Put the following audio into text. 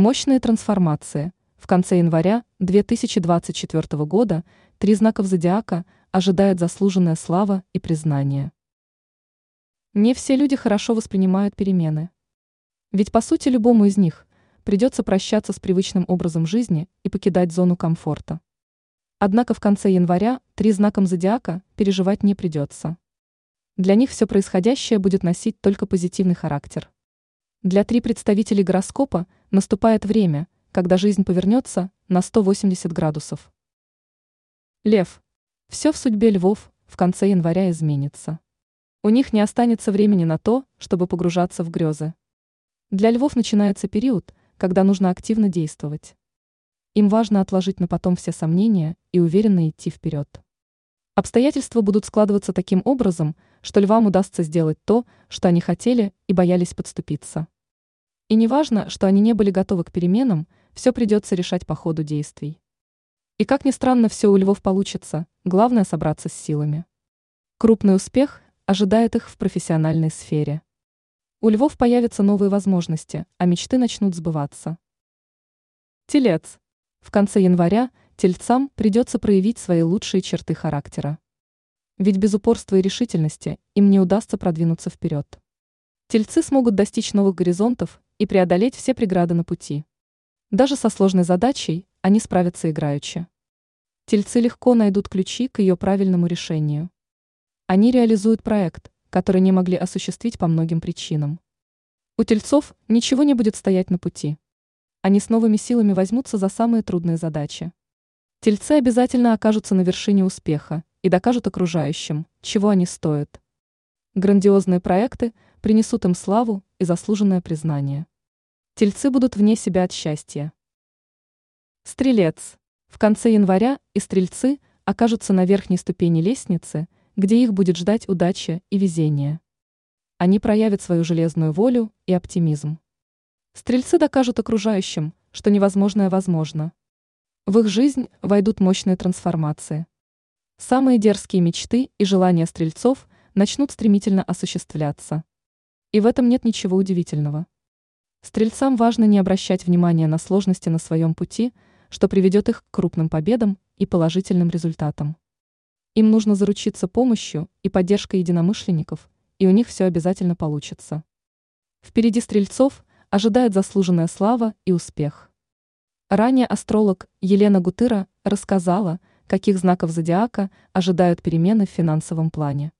Мощные трансформации. В конце января 2024 года три знаков зодиака ожидает заслуженная слава и признание. Не все люди хорошо воспринимают перемены. Ведь по сути любому из них придется прощаться с привычным образом жизни и покидать зону комфорта. Однако в конце января три знаком зодиака переживать не придется. Для них все происходящее будет носить только позитивный характер. Для три представителей гороскопа наступает время, когда жизнь повернется на 180 градусов. Лев. Все в судьбе львов в конце января изменится. У них не останется времени на то, чтобы погружаться в грезы. Для львов начинается период, когда нужно активно действовать. Им важно отложить на потом все сомнения и уверенно идти вперед. Обстоятельства будут складываться таким образом, что львам удастся сделать то, что они хотели и боялись подступиться. И не важно, что они не были готовы к переменам, все придется решать по ходу действий. И как ни странно, все у львов получится, главное собраться с силами. Крупный успех ожидает их в профессиональной сфере. У львов появятся новые возможности, а мечты начнут сбываться. Телец. В конце января тельцам придется проявить свои лучшие черты характера. Ведь без упорства и решительности им не удастся продвинуться вперед. Тельцы смогут достичь новых горизонтов и преодолеть все преграды на пути. Даже со сложной задачей они справятся играючи. Тельцы легко найдут ключи к ее правильному решению. Они реализуют проект, который не могли осуществить по многим причинам. У тельцов ничего не будет стоять на пути. Они с новыми силами возьмутся за самые трудные задачи. Тельцы обязательно окажутся на вершине успеха и докажут окружающим, чего они стоят. Грандиозные проекты принесут им славу и заслуженное признание. Тельцы будут вне себя от счастья. Стрелец. В конце января и стрельцы окажутся на верхней ступени лестницы, где их будет ждать удача и везение. Они проявят свою железную волю и оптимизм. Стрельцы докажут окружающим, что невозможное возможно. В их жизнь войдут мощные трансформации. Самые дерзкие мечты и желания стрельцов начнут стремительно осуществляться. И в этом нет ничего удивительного. Стрельцам важно не обращать внимания на сложности на своем пути, что приведет их к крупным победам и положительным результатам. Им нужно заручиться помощью и поддержкой единомышленников, и у них все обязательно получится. Впереди стрельцов ожидает заслуженная слава и успех. Ранее астролог Елена Гутыра рассказала, каких знаков зодиака ожидают перемены в финансовом плане.